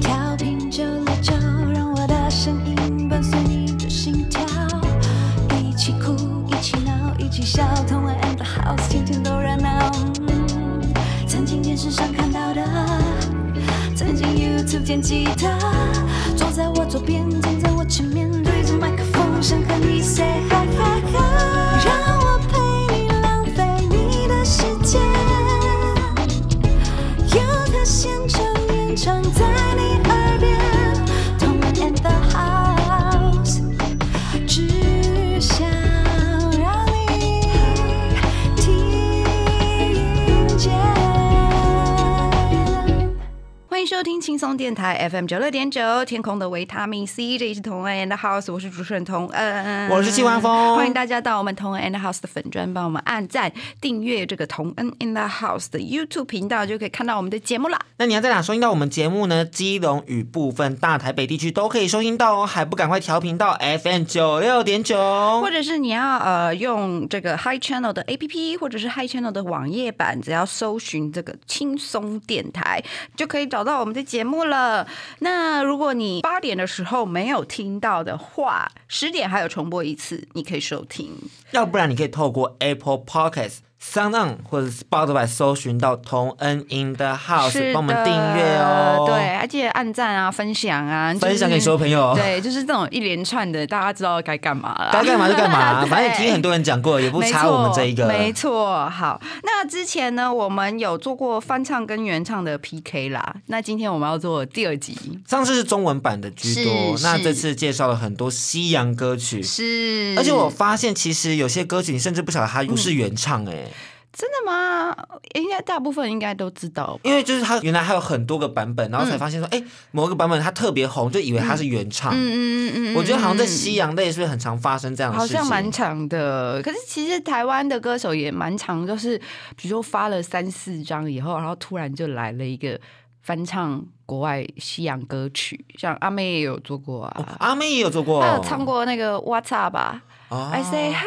调频九六九，让我的声音伴随你的心跳，一起哭，一起闹，一起笑，同玩 and the house，天天都热闹。曾经电视上看到的，曾经 YouTube 见吉他，松电台 FM 九六点九，天空的维他命 C，这里是同恩 and House，我是主持人童恩，我是季万峰欢迎大家到我们同恩 and House 的粉专，帮我们按赞、订阅这个同恩 in the house 的 YouTube 频道，就可以看到我们的节目啦。那你要在哪收听到我们节目呢？基隆与部分大台北地区都可以收听到哦，还不赶快调频到 FM 九六点九或？者是你要呃用这个 Hi Channel 的 APP，或者是 Hi Channel 的网页版，只要搜寻这个轻松电台，就可以找到我们的节目了。那如果你八点的时候没有听到的话，十点还有重播一次，你可以收听。要不然你可以透过 Apple Podcast、Sound On 或者 Spotify 搜寻到同恩 in the house，是帮我们的订阅哦。对，，而且按赞啊、分享啊，就是分享给所有朋友。对，就是这种一连串的，大家知道该干嘛了。该干嘛就干嘛，反正也听很多人讲过，也不差我们这一个。没错，好，那之前呢，我们有做过翻唱跟原唱的 PK 啦。那今天我们要做第二集，上次是中文版的居多，那这次介绍了很多西洋歌曲。是，而且我发现，其实有些歌曲你甚至不晓得它不是原唱哎、真的吗？应该大部分应该都知道。因为就是它原来还有很多个版本，然后才发现说，哎、某一个版本它特别红，就以为它是原唱。嗯嗯嗯嗯，我觉得好像在嗯西洋类是不是很常发生这样的好事情？像蛮长的，可是其实台湾的歌手也蛮长，就是比如说发了三四张以后，然后突然就来了一个翻唱国外西洋歌曲，像阿妹也有做过啊，阿妹也有做过，她有唱过那个 What's Up 吧、哦 I say hi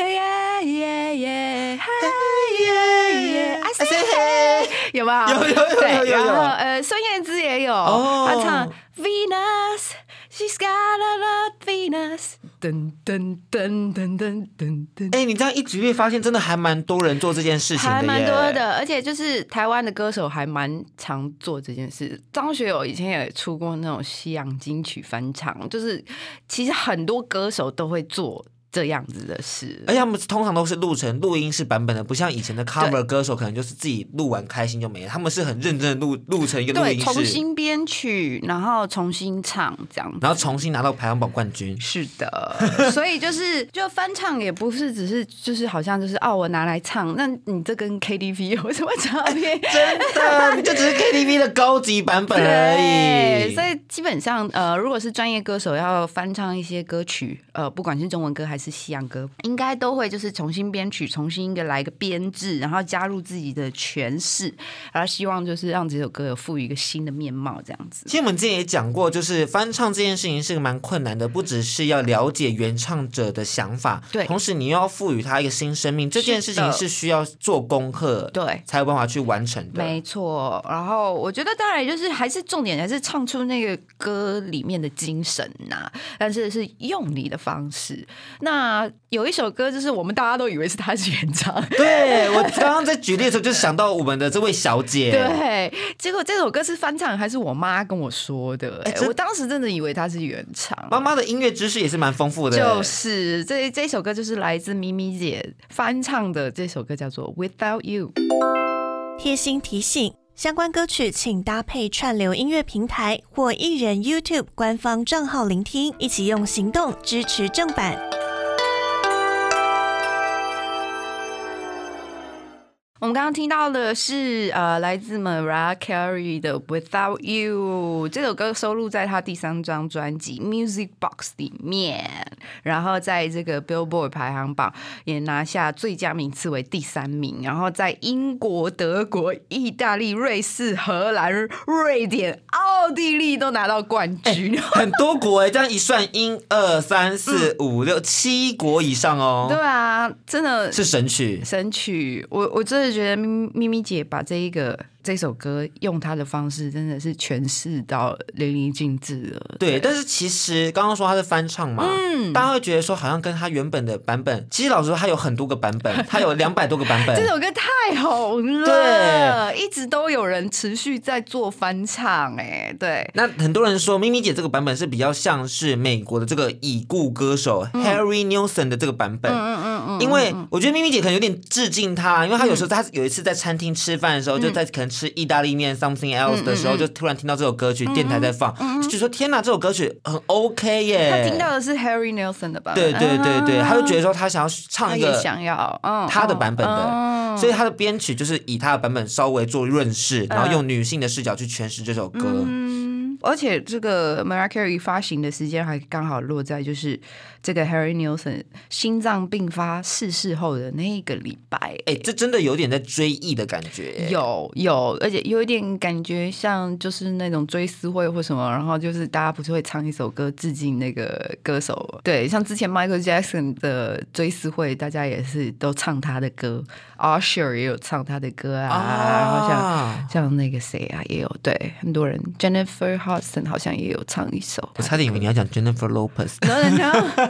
yeah yeah yeah yeah I say hey 有没？有有有有对有有然后呃，孙燕姿也有，哦她唱 Venus。She's got a lot Venus，噔噔噔噔噔噔噔，哎、你这样一举例，发现真的还蛮多人做这件事情还蛮多的，而且就是台湾的歌手还蛮常做这件事。张学友以前也出过那种西洋金曲翻唱，就是其实很多歌手都会做这样子的事。而且他们通常都是录成录音室版本的，不像以前的 cover 歌手，可能就是自己录完开心就没了。他们是很认真的录录成一个录对，音重，新编曲，然后重新唱这样子。然后重新拿到排行榜冠军。是的，所以就是就翻唱也不是只是就是好像就是哦我拿来唱，那你这跟 KTV 有什么差别？真的，你就只是 KTV 的高级版本而已。所以基本上，呃，如果是专业歌手要翻唱一些歌曲，呃，不管是中文歌还是西洋歌，应该都会就是重新编曲，重新一个来一个编制，然后加入自己的诠释，然后希望就是让这首歌有赋予一个新的面貌，这样子。其实我们之前也讲过，就是翻唱这件事情是个蛮困难的，不只是要了解原唱者的想法，对同时你又要赋予他一个新生命，这件事情是需要做功课，对才有办法去完成的。没错，然后我觉得当然就是还是重点还是唱出那个歌里面的精神呐、但是是用你的方式。那有一首歌就是我们大家都以为是他是原唱，对我刚刚在举例的时候，就想到我们的这位小姐，对，结果这首歌是翻唱，还是我妈跟我说的、哎我当时真的以为他是原唱。妈妈的音乐知识也是蛮丰富的，就是这这首歌就是来自咪咪姐翻唱的，这首歌叫做《Without You》。贴心提醒：相关歌曲请搭配串流音乐平台或艺人 YouTube 官方账号聆听，一起用行动支持正版。我们刚刚听到的是呃，来自 Mariah Carey 的《Without You》这首歌收录在她第三张专辑《Music Box》里面，然后在这个 Billboard 排行榜也拿下最佳名次为第三名，然后在英国、德国、意大利、瑞士、荷兰、瑞典、奥地利都拿到冠军。很多国哎，这样一算，一二三四五六七国以上哦，对啊，真的是神曲。神曲，我我真的觉得咪咪咪姐把这一个这首歌用他的方式真的是诠释到淋漓尽致了。对，但是其实刚刚说他是翻唱嘛，嗯。大家会觉得说好像跟他原本的版本，其实老实说他有很多个版本，他有两百多个版本。这。首歌太红了，一直都有人持续在做翻唱、哎，对，那很多人说咪咪姐这个版本是比较像是美国的这个已故歌手 Harry Nilsson 的这个版本，嗯嗯嗯，因为我觉得咪咪姐可能有点致敬他，因为他有时候他有一次在餐厅吃饭的时候，就在可能吃意大利面 something else 的时候，就突然听到这首歌曲，电台在放，就觉得说天哪，这首歌曲很 OK 耶。他听到的是 Harry Nelson 的版本，对对对对，他就觉得说他想要唱一个想要，嗯，他的版本的，嗯所以他的编曲就是以他的版本稍微做润饰，然后用女性的视角去诠释这首歌。嗯，而且这个 Mariah Carey 发行的时间还刚好落在就是这个 Harry Nilsson 心脏病发逝世后的那一个礼拜。哎，这真的有点在追忆的感觉。有有，而且有一点感觉像就是那种追思会或什么，然后就是大家不是会唱一首歌致敬那个歌手，对，像之前 Michael Jackson 的追思会，大家也是都唱他的歌，Usher 也有唱他的歌啊，然后像啊，像那个谁啊，也有对很多人，Jennifer Hudson 好像也有唱一首。我差点以为你要讲 Jennifer Lopez，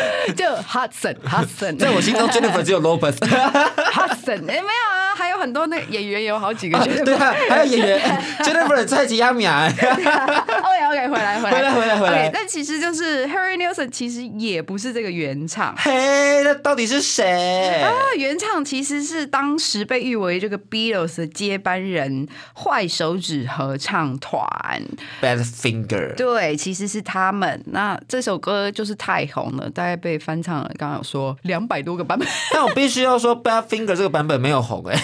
就 Hudson Hudson，在我心中 Jennifer 只有 Lopez。Hudson 哎、没有啊，还有很多那演员有好几个 Jennifer。对啊，还有演员 Jennifer 蔡吉亚米亚。OK OK，回来回来回来回来回来 OK，但其实就是 Harry Nilsson 其实也不是这个原唱。嘿，那到底是谁？啊，原唱其实是当时被誉为这个 Beatles 的接班人坏手指合唱团。Bad Finger。对，其实是他们。那这首歌就是太红了，大概被翻唱了。刚刚有说两百多个版本。但我必须要说，Bad Finger 这个版本没有红哎、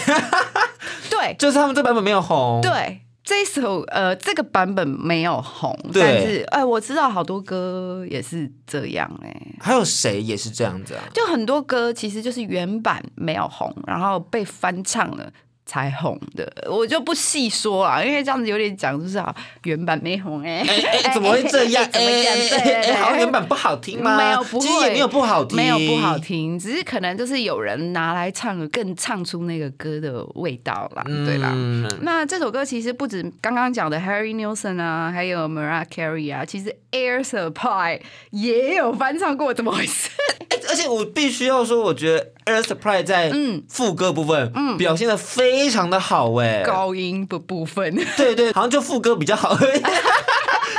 对就是他们这版本没有红。对，这首呃这个版本没有红，但是哎、我知道好多歌也是这样哎、还有谁也是这样子啊？就很多歌其实就是原版没有红，然后被翻唱了。才红的，我就不细说了，因为这样子有点讲，就是啊，原版没红哎、怎么会这样？怎么哎讲？对哎好像原版不好听吗？没有，不会，没有不好听，没有不好。听，只是可能就是有人拿来唱，更唱出那个歌的味道啦，对啦。嗯，那这首歌其实不止刚刚讲的 Harry Nilsson 啊，还有 Mariah Carey 啊，其实 Air Supply 也有翻唱过，怎么回事？而且我必须要说，我觉得 Air Supply 在嗯副歌部分表现的非常的好哎。高音的部分对对，好像就副歌比较好。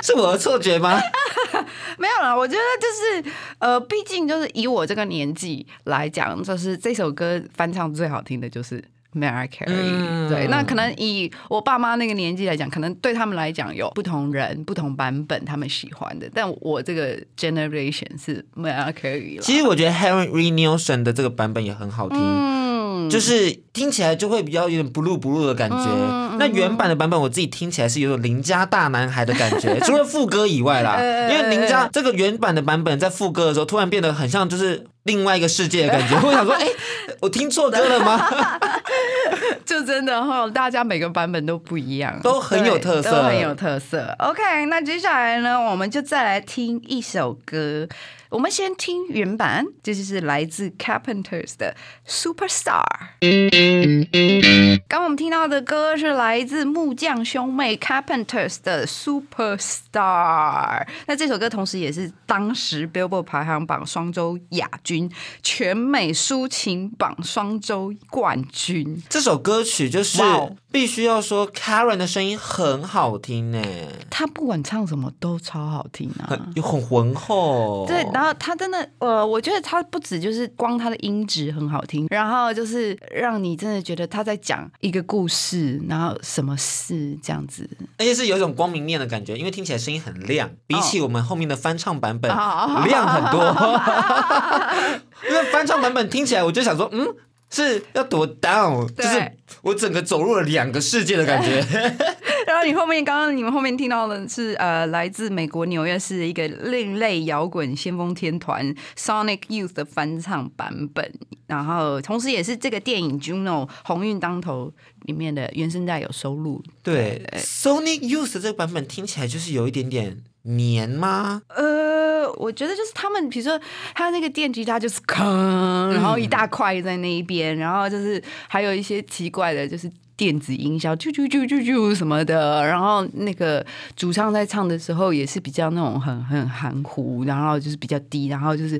是我的错觉吗？没有啦，我觉得就是呃，毕竟就是以我这个年纪来讲，就是这首歌翻唱最好听的就是 Mariah Carey、嗯对，那可能以我爸妈那个年纪来讲，可能对他们来讲有不同人、不同版本他们喜欢的，但我这个 generation 是 Mariah Carey 啦。其实我觉得 Harry Nilsson 的这个版本也很好听。嗯，就是听起来就会比较有点 blue blue 的感觉。嗯那原版的版本我自己听起来是有种邻家大男孩的感觉，除了副歌以外啦，呃因为邻家这个原版的版本在副歌的时候突然变得很像就是另外一个世界的感觉。我想说，哎、我听错歌了吗？就真的哈，大家每个版本都不一样，都很有特色都很有特色。OK，那接下来呢，我们就再来听一首歌。我们先听原版，这就是来自 Carpenters 的 Superstar。刚刚我们听到的歌是来自木匠兄妹 Carpenters 的 Superstar。那这首歌同时也是当时 Billboard 排行榜双周亚军，全美抒情榜双周冠军。这首歌曲就是必须要说，Karen 的声音很好听呢，他不管唱什么都超好听啊很。又很浑厚。对，然后他真的，呃，我觉得他不止就是光他的音质很好听，然后就是让你真的觉得他在讲一个故事，然后什么事这样子。而且是有一种光明面的感觉，因为听起来声音很亮，比起我们后面的翻唱版本、哦亮很多。因为翻唱版本听起来，我就想说，嗯，是要多 down，就是我整个走入了两个世界的感觉。然后你后面刚刚你们后面听到的是呃，来自美国纽约市的一个另类摇滚先锋天团 Sonic Youth 的翻唱版本，然后同时也是这个电影 Juno 鸿运当头里面的原声带有收录。对，Sonic Youth 这个版本听起来就是有一点点黏吗？呃，我觉得就是他们，比如说他那个电吉他就是吭，然后一大块在那一边，然后就是还有一些奇怪的，就是电子音效，啾啾啾啾啾什么的。然后那个主唱在唱的时候也是比较那种很很含糊，然后就是比较低，然后就是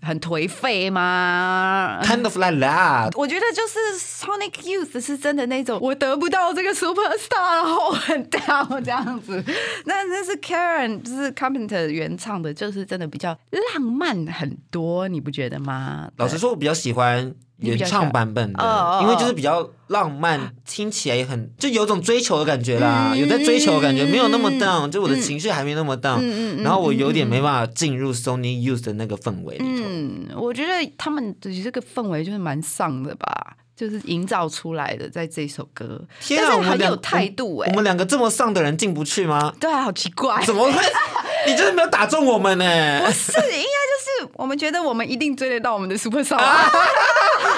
很颓废嘛。kind of like that。我觉得就是 Sonic Youth 是真的那种我得不到这个 super star，然后我很 down 这样子。那那是 Karen 就是 Carpenter 原唱的，就是真的比较浪漫很多，你不觉得吗？老实说，我比较喜欢原唱版本哦哦的，因为就是比较浪漫，听起来也很就有种追求的感觉啦，有在追求的感觉，没有那么 down，就我的情绪还没那么 down，然后我有点没办法进入 Sony Youth 的那个氛围里头。嗯，我觉得他们的这个氛围就是蛮丧的吧。就是营造出来的，在这首歌，天啊，我们两有态度哎、我们两个这么丧的人进不去吗？对啊，好奇怪，怎么会？你就是没有打中我们呢？不是？应该就是我们觉得我们一定追得到我们的 super star，、啊、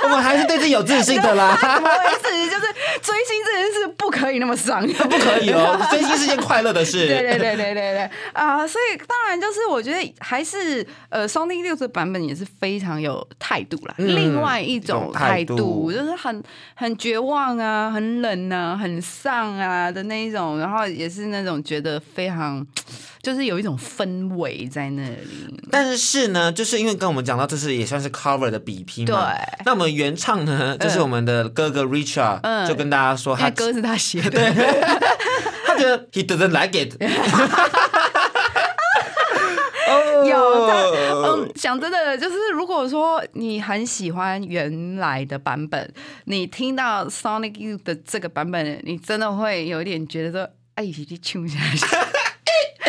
我们还是对自己有自信的啦。怎么回事？就是追星这件事不可以那么伤，不可以哦，追星是件快乐的事。对对对对对对啊、所以当然就是我觉得还是呃，Sony 六的版本也是非常有态度啦。嗯另外一一种种态态度度就是很很绝望啊，很冷啊，很丧啊的那一种，然后也是那种觉得非常就是有一种氛围在那里。但是呢，就是因为跟我们讲到，这是也算是 cover 的比拼嘛。对那我们原唱呢，就是我们的哥哥 Richard，、嗯。就跟大家说他歌是他写。的，他觉得 he doesn't like it。有嗯，讲真的，就是如果说你很喜欢原来的版本，你听到 Sonic Youth 的这个版本，你真的会有一点觉得说，哎，一起唱下去。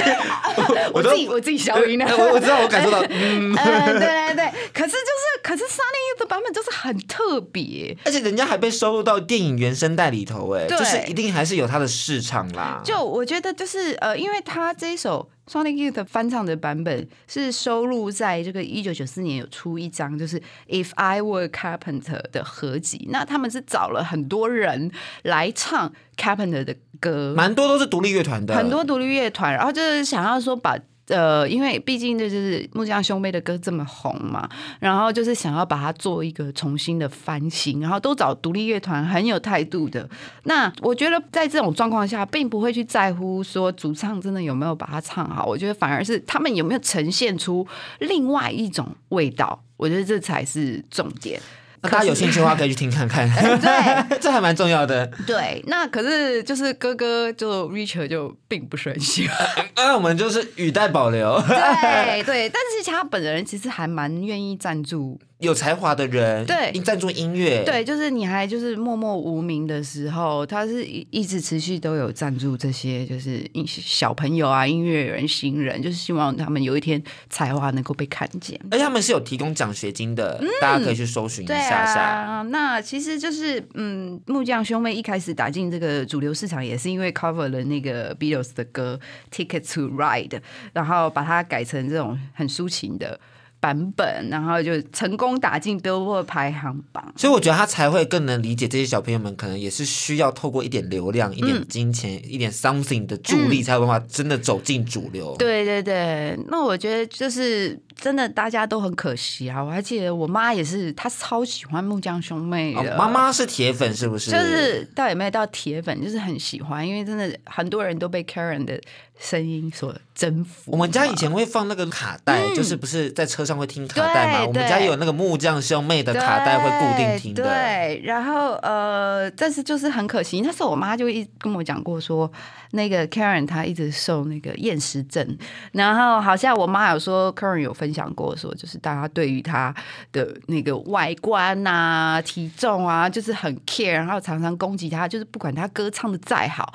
我自己我自己消音了，我我知道，我感受到，嗯，呃，对对对，可是就是，可是 Sonic Youth 的版本就是很特别，而且人家还被收录到电影原声带里头，哎，就是一定还是有它的市场啦。就我觉得就是呃，因为他这一首 Sonic Youth 的翻唱的版本是收录在这个一九九四年有出一张就是 If I Were Carpenter 的合集，那他们是找了很多人来唱 Carpenter 的歌，蛮多都是独立乐团的，很多独立乐团，然后就是想要说把。呃，因为毕竟这就是木匠兄妹的歌这么红嘛，然后就是想要把它做一个重新的翻新，然后都找独立乐团很有态度的。那我觉得在这种状况下，并不会去在乎说主唱真的有没有把它唱好，我觉得反而是他们有没有呈现出另外一种味道，我觉得这才是重点。那大家有兴趣的话可以去听看看，对 这还蛮重要的。对，那可是就是哥哥就 Richard 就并不是很喜欢。那我们就是语带保留，对 对，但是其实他本人其实还蛮愿意赞助，有才华的人，对赞助音乐，对，就是你还就是默默无名的时候，他是一一直持续都有赞助这些就是音小朋友啊、音乐人、新人，就是希望他们有一天才华能够被看见。而且他们是有提供奖学金的，大家可以去搜寻一下下。啊，那其实就是嗯，木匠兄妹一开始打进这个主流市场，也是因为 cover 了那个 Beatles 的歌《Ticket to Ride》，然后把它改成这种很抒情的版本，然后就成功打进 Billboard 排行榜。所以我觉得他才会更能理解这些小朋友们，可能也是需要透过一点流量、一嗯点金钱、一点 something 的助力，才有办法真的走进主流。对对对，那我觉得就是真的，大家都很可惜啊！我还记得我妈也是，她超喜欢木匠兄妹的。哦妈妈是铁粉是不是？就是倒也没有到铁粉，就是很喜欢，因为真的很多人都被 Karen 的声音所征服。我们家以前会放那个卡带，就是不是在车上会听卡带嘛？我们家有那个木匠兄妹的卡带会固定听的。对，然后呃，但是就是很可惜，那时候我妈就一跟我讲过说，那个 Karen 她一直受那个厌食症，然后好像我妈有说 Karen 有分享过说，就是大家对于他的那个外观啊、体重啊，就是很 care，然后常常攻击他，就是不管他歌唱的再好。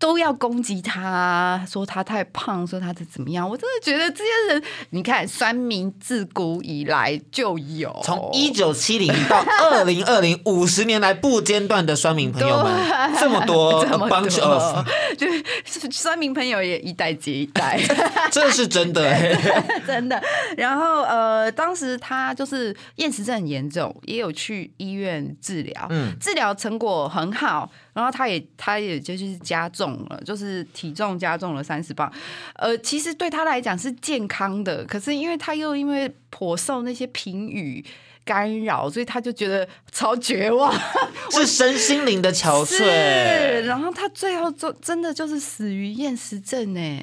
都要攻击他，说他太胖，说他的怎么样？我真的觉得这些人，你看，酸民自古以来就有，从一九七零到二零二零，五十年来不间断的酸民朋友们，这么多 这么 a bunch of，就是酸民朋友也一代接一代，这是真的、欸。真的。然后呃，当时他就是厌食症很严重，也有去医院治疗，嗯治疗成果很好。然后他也他也就是加重了，就是体重加重了三十磅。呃，其实对他来讲是健康的，可是因为他又因为颇受那些评语。干扰，所以他就觉得超绝望。是身心灵的憔，悴。然后他最后就真的就是死于厌食症哎。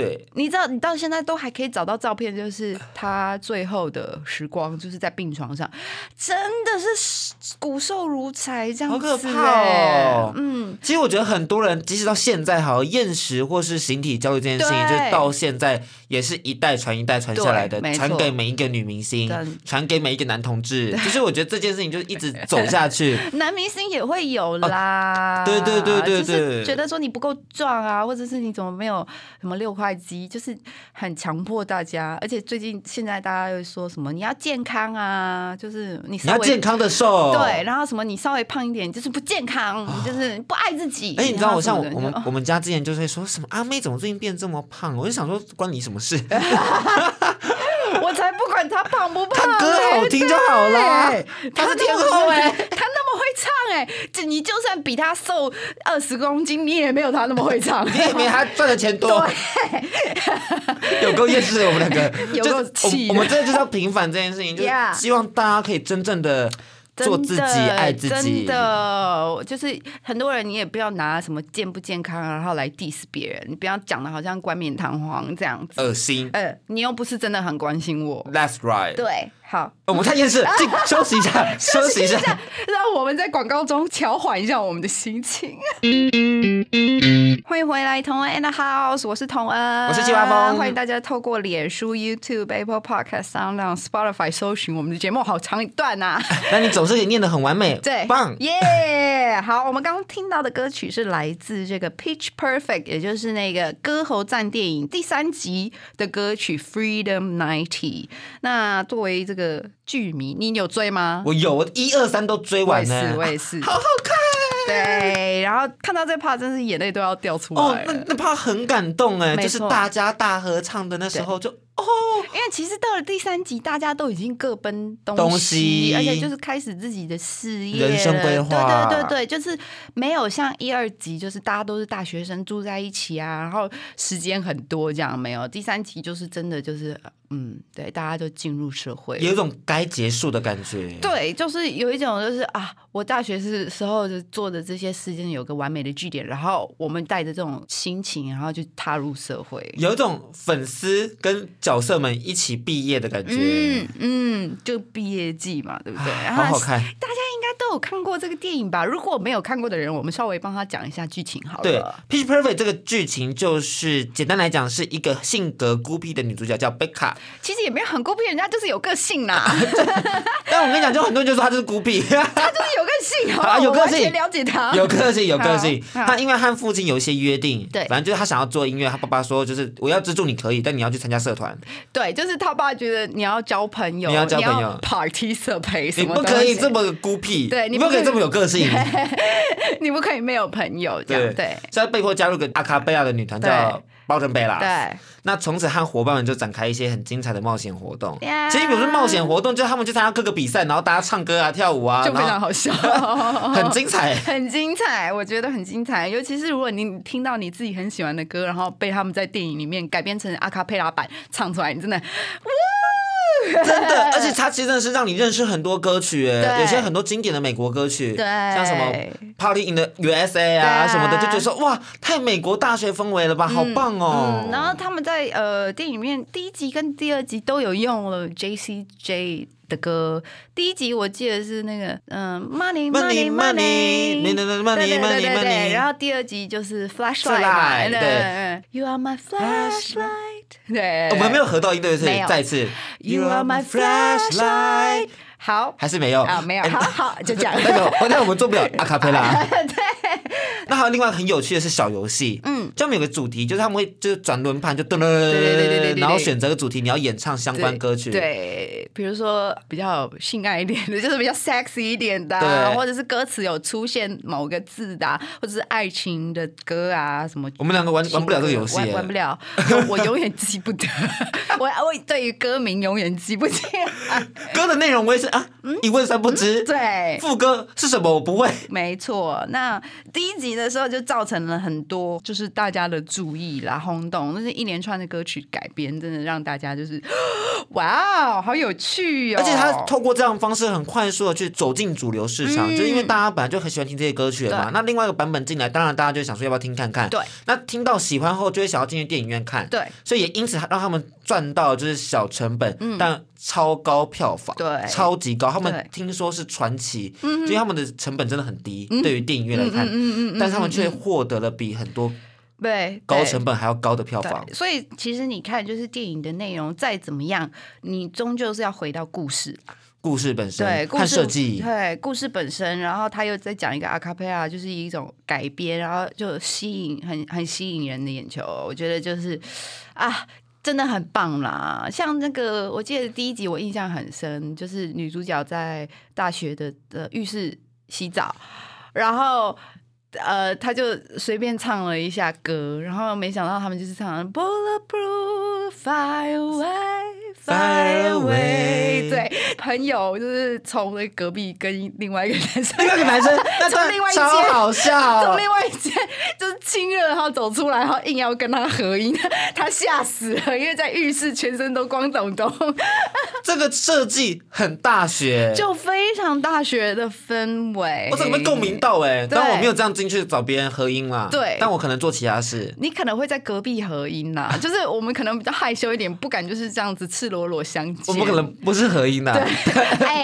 对，你知道，你到现在都还可以找到照片，就是他最后的时光，就是在病床上，真的是骨瘦如柴这样子、好可怕欸哦嗯，其实我觉得很多人，即使到现在，好像厌食或是形体焦虑这件事情，就是到现在也是一代传一代传下来的传给每一个女明星，传给每一个男同志。就是我觉得这件事情就一直走下去。男明星也会有啦。对对对对就是对觉得说你不够壮啊，或者是你怎么没有什么六块肌，就是很强迫大家。而且最近现在大家又说什么你要健康啊，就是你你要健康的瘦。对，。然后什么你稍微胖一点就是不健康，就是不爱自己。哎，你知道我像我们我们家之前就会说什么阿妹怎么最近变这么胖？我就想说关你什么事？我才不管他胖不胖、他歌欸好听就好啦对他是天后哎 他那哎、这你就算比他瘦二十公斤，你也没有他那么会唱。你也没他赚的钱多，有够厌世的我们两个，有就够气我我们真的就是要平反这件事情，就是希望大家可以真正的做自己、爱自己。真的，就是很多人你也不要拿什么健不健康，然后来 diss 别人，你不要讲的好像冠冕堂皇这样子。恶心。呃，你又不是真的很关心我。That's right。对，好，我们太厌世了，进 休息一下，休息一下。让我们在广告中调缓一下我们的心情。欢迎回来，同恩 and House，我是同恩，我是季华峰欢迎大家透过脸书、YouTube、Apple Podcast、Sound、Spotify 搜寻我们的节目，好长一段呐、那你总是也念得很完美，对，棒。耶好，我们刚刚听到的歌曲是来自这个 Pitch Perfect，也就是那个《歌喉战》电影第三集的歌曲 Freedom Ninety。那作为这个剧迷，你有追吗？我有，我一二三都追我也是。我也是。好好看。对，然后看到这 part 真是眼泪都要掉出哦来，哦。那那怕很感动哎，就是大家大合唱的那时候就哦，因为其实到了第三集，大家都已经各奔东东西而且就是开始自己的事业、人生规划对对对对，就是没有像一二集，就是大家都是大学生住在一起啊，然后时间很多这样。没有第三集就是真的就是嗯，对，大家都进入社会。有一种该结束的感觉。对，就是有一种就是啊，我大学是时候就做的这些事情有个完美的据点，然后我们带着这种心情，然后就踏入社会。有一种粉丝跟角色们一起毕业的感觉，嗯嗯，就毕业季嘛，对不对？好好看。大家应该都有看过这个电影吧？如果没有看过的人，我们稍微帮他讲一下剧情好了对。《Pitch Perfect》这个剧情就是简单来讲，是一个性格孤僻的女主角叫贝卡。其实也没有很孤僻，人家就是有个性啦，但我跟你讲，就很多人就说她就是孤僻，她就是有个性，好不好啊有个性了解她，有个性，有个性。她因为和父亲有一些约定，对反正就是她想要做音乐，她爸爸说就是我要资助你可以，但你要去参加社团，对，就是他爸觉得你要交朋友，你要交朋友。participate 你不可以这么孤僻，对你不可以这么有个性，你不可以没有朋友这样，对。所以被迫加入个阿卡贝亚的女团叫对包珍贝拉。对。那从此和伙伴们就展开一些很精彩的冒险活动。呀其实比如说冒险活动，就是他们去参加各个比赛，然后大家唱歌啊、跳舞啊，就非常好笑，很精彩。很精彩，我觉得很精彩。尤其是如果你听到你自己很喜欢的歌，然后被他们在电影里面改编成阿卡贝拉版唱出来，你真的，真的，而且它其实真的是让你认识很多歌曲，哎，有些很多经典的美国歌曲，对。像什么 Party in the USA 啊对什么的，就觉得说哇，太美国大学氛围了吧，好棒哦。嗯，然后他们在呃电影里面第一集跟第二集都有用了 J C J 的歌。第一集我记得是那个嗯 Money Money, Money money, money, 对 money, 对对 money, 对对，然后第二集就是 Flashlight 嘛 Flashlight，对对，You are my flashlight，对，我们没有合到一，对不对？没有再一次 You are my flashlight，好。还是没有啊，没有，哎好好就这样。那个，那我们做不了 阿卡贝拉。对。那还有另外很有趣的是小游戏，嗯，专门有个主题，就是他们会就是转轮盘，就噔噔噔对对对对对对然后选择个主题，你要演唱相关歌曲。对，比如说比较性爱一点的，就是比较 sexy 一点的啊、或者是歌词有出现某个字的啊、或者是爱情的歌啊，什么。我们两个玩玩不了这个游戏玩，玩不了，我 我永远记不得，我我对于歌名永远记不起来。歌的内容我也是啊，一问三不知。嗯？对，副歌是什么我不会。没错，那第一集的时候就造成了很多就是大家的注意啦、轰动，那是一连串的歌曲改编，真的让大家就是 哇哦，好有趣哦！而且他透过这样的方式很快速的去走进主流市场，嗯就是因为大家本来就很喜欢听这些歌曲了嘛。那另外一个版本进来，当然大家就想说要不要听看看。对。那听到喜欢后，就会想要进去电影院看。对所以也因此让他们赚到就是小成本，但超高票房，嗯对超级高。他们听说是传奇，因为他们的成本真的很低，对于电影院来看，嗯嗯嗯但是他们却获得了比很多对高成本还要高的票房，。所以其实你看，就是电影的内容再怎么样，你终究是要回到故事啦故事本身对，故事设计，对故事本身，然后他又在讲一个阿卡贝拉，就是一种改编，然后就吸引很很吸引人的眼球。我觉得就是啊。真的很棒啦！像那个，我记得第一集我印象很深，就是女主角在大学的的浴室洗澡，然后呃，他就随便唱了一下歌，然后没想到他们就是唱 Bulletproof Fire Away Away，对，朋友就是从那隔壁跟另外一个男生，另外一个男生，那从另外一间超好笑，从另外一间就是亲热，然后走出来，然后硬要跟他合影，他吓死了，因为在浴室全身都光咚咚，这个设计很大学，就非常大学的氛围。我怎么被共鸣？到哎、对。但我没有这样进去找别人合音啦，对。但我可能做其他事。你可能会在隔壁合音啦、就是我们可能比较害羞一点，不敢就是这样子赤裸裸相见。我们可能不是合音的，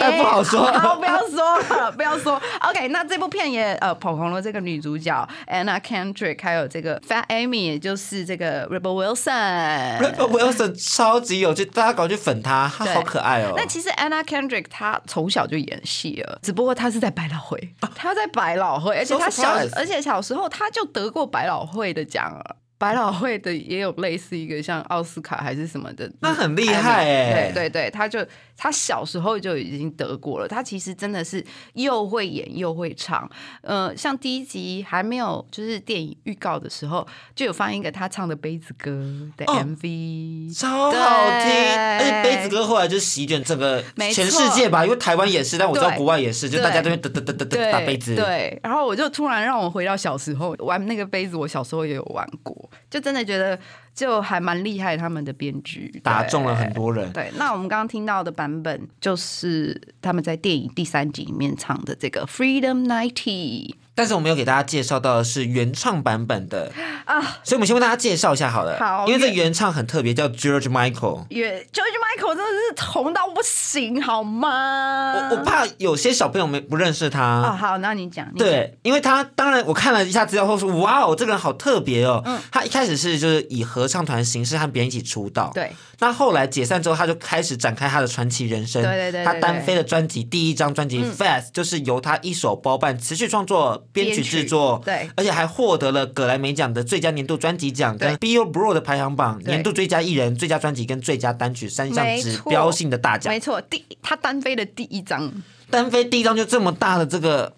但不好说好，不要说了，不要说。OK，那这部片也呃捧红了这个女主角 Anna Kendrick，还有这个 Fat Amy，也就是这个 Rebel Wilson。Rebel Wilson 超级有趣，大家赶快去粉他，他对好可爱哦。那其实 Anna Kendrick 她从小就演戏了，只不过她是在百老汇，她在百老汇，而且她小而且小时候她就得过百老汇的奖了。百老汇的也有类似一个像奥斯卡还是什么的，那很厉害哎对对对，他就他小时候就已经得过了。他其实真的是又会演又会唱。呃，像第一集还没有就是电影预告的时候，就有放一个他唱的杯子歌的哦 MV，、超好听，对而且杯子歌后来就席卷整个全世界吧，因为台湾也是，但我知道国外也是，就大家都会得得得得对得打杯子。对，然后我就突然让我回到小时候玩那个杯子，我小时候也有玩过，就真的觉得就还蛮厉害，他们的编剧打中了很多人。对，那我们刚刚听到的版本就是他们在电影第三集里面唱的这个《Freedom Ninety》但是我们有给大家介绍到的是原创版本的啊。所以我们先为大家介绍一下好了，好因为这原原唱很特别，叫 George Michael。原 George Michael 真的是红到不行，好吗？我我怕有些小朋友没不认识他。哦，好，那你讲，你讲，对，因为他当然我看了一下资料后说，哇哦，这个人好特别哦。嗯他一开始是就是以合唱团形式和别人一起出道，。对那后来解散之后，他就开始展开他的传奇人生。对对对对他单飞的专辑第一张专辑《Fast》就是由他一手包办，持续创作、编曲制作，对而且还获得了葛莱美奖的最佳年度专辑奖，跟 Billboard 的排行榜年度最佳艺人、最佳专辑跟最佳单曲三项指标性的大奖没。错，第他单飞的第一张。单飞第一张就这么大的这个，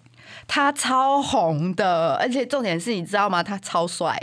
他超红的，而且重点是，你知道吗？他超帅，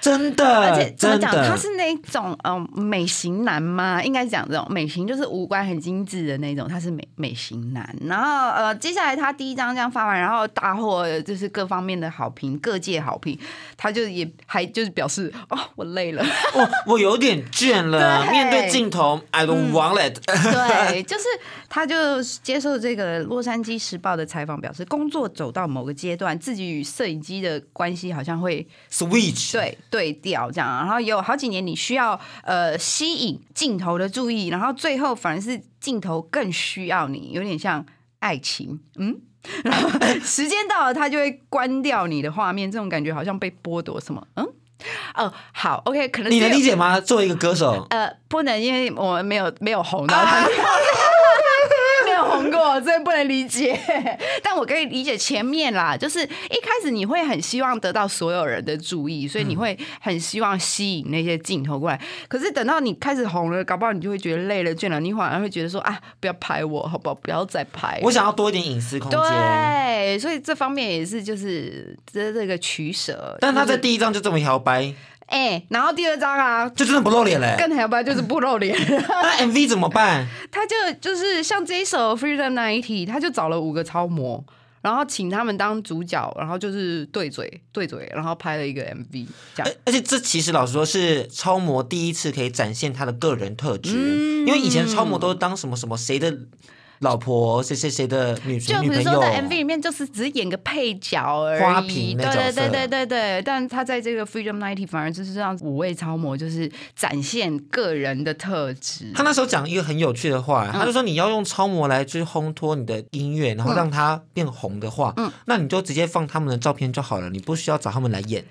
真的，而且怎么讲？他是那种嗯美型男吗？应该是讲这种美型，就是五官很精致的那种，他是美美型男。然后呃，接下来他第一张这样发完，然后大获就是各方面的好评，各界好评，他就也还就是表示哦，我累了。我 我有点倦了，对面对镜头，I don't want it。对，就是他就接受这个《洛杉矶时报》的采访，表示工作走到某个阶段，自己与摄影机的关系好像会 Switch，对对调这样，然后有好几年你需要呃吸引镜头的注意，然后最后反而是镜头更需要你，有点像爱情，嗯。然后时间到了，他就会关掉你的画面，这种感觉好像被剥夺什么，嗯，哦，好，OK，可能你能理解吗？作为一个歌手，呃，不能，因为我们没有没有红到他。没有红过，所以不能理解。但我可以理解前面啦，就是一开始你会很希望得到所有人的注意，所以你会很希望吸引那些镜头过来。可是等到你开始红了，搞不好你就会觉得累了、倦了，你反而会觉得说啊，不要拍我，好不好？不要再拍。我想要多一点隐私空间。对，所以这方面也是就是这这个取舍。但他在第一张就这么摇摆，哎、然后第二张啊，就真的不露脸嘞。更还要不要就是不露脸。那 MV 怎么办？他就就是像这一首《Freedom Ninety》，他就找了五个超模，然后请他们当主角，然后就是对嘴对嘴，然后拍了一个 MV，这样而。而且这其实老实说是超模第一次可以展现他的个人特质，嗯因为以前超模都是当什么什么谁的老婆，谁谁谁的女就比如说在 MV 里面，就是只是演个配角而已，花瓶那对对对对对对。但他在这个 Freedom Ninety 反而就是让五位超模就是展现个人的特质。他那时候讲一个很有趣的话，他就说你要用超模来去烘托你的音乐，然后让它变红的话，嗯那你就直接放他们的照片就好了，你不需要找他们来演。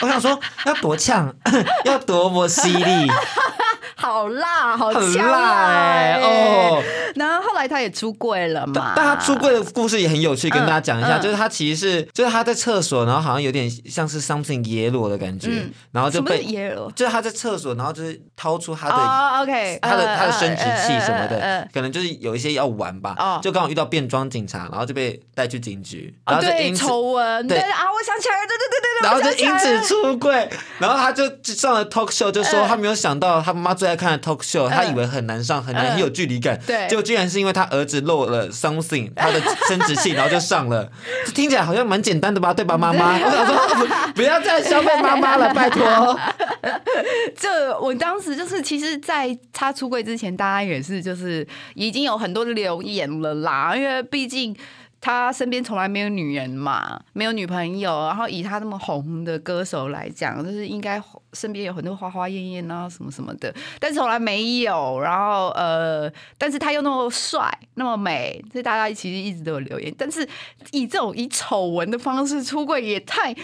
我想说要多呛，要多么犀利，好辣，好很呛辣哎、哎哦。然后后来他也出柜了嘛，但他出柜的故事也很有趣，跟大家讲一下，嗯。就是他其实是，就是他在厕所，然后好像有点像是 something 耶鲁的感觉，嗯。然后就被，耶鲁？就是他在厕所，然后就是掏出他的。哦，OK，他的呃他的生殖器什么的可能就是有一些要玩吧哦，就刚好遇到变装警察，然后就被带去警局，然后就因此丑闻，对。对啊，我想起来了，对对对对对，然后就因此出柜，然后他就上了 talk show，就说嗯他没有想到他妈妈最爱看的 talk show，他以为很难上，很难，嗯很有距离感，对。结果居然是因为他儿子漏了 something，他的生殖器，然后就上了，听起来好像蛮简单的吧，对吧，妈妈？我想说不要再消费妈妈了，拜托。这我当时就是，其实，在他出柜之前，大家也是就是已经有很多留言了啦，因为毕竟。他身边从来没有女人嘛，没有女朋友，然后以他那么红的歌手来讲，就是应该身边有很多花花艳艳啊什么什么的，但是从来没有。然后呃，但是他又那么帅，那么美，所以大家其实一直都有留言。但是以这种以丑闻的方式出柜，也太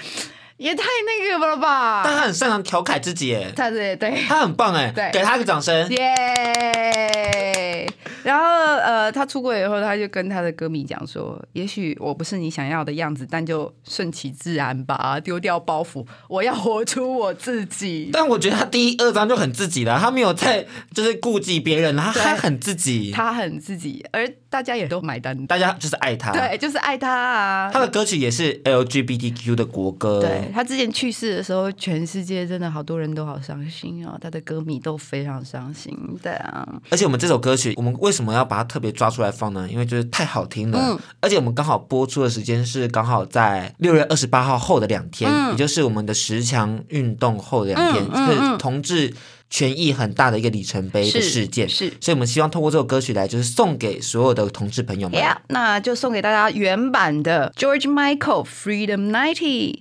也太那个了吧？但他很擅长调侃自己，哎，他对对。他很棒哎对，给他一个掌声。耶！然后呃，他出轨以后，他就跟他的歌迷讲说：“也许我不是你想要的样子，但就顺其自然吧，丢掉包袱，我要活出我自己。但我觉得他第一二张就很自己了，他没有在就是顾及别人，他对他很自己，他很自己，而大家也都买单。大家就是爱他。对，就是爱他啊。他的歌曲也是 LGBTQ 的国歌。对他之前去世的时候，全世界真的好多人都好伤心哦，他的歌迷都非常伤心。对啊，而且我们这首歌曲，我们为什么要把它特别抓出来放呢？因为就是太好听了，嗯而且我们刚好播出的时间是刚好在六月二十八号后的两天，嗯也就是我们的十强运动后的两天，是嗯同志权益很大的一个里程碑的事件。是所以我们希望通过这首歌曲来，就是送给所有的同志朋友们。Yeah，那就送给大家原版的 George Michael Freedom Ninety。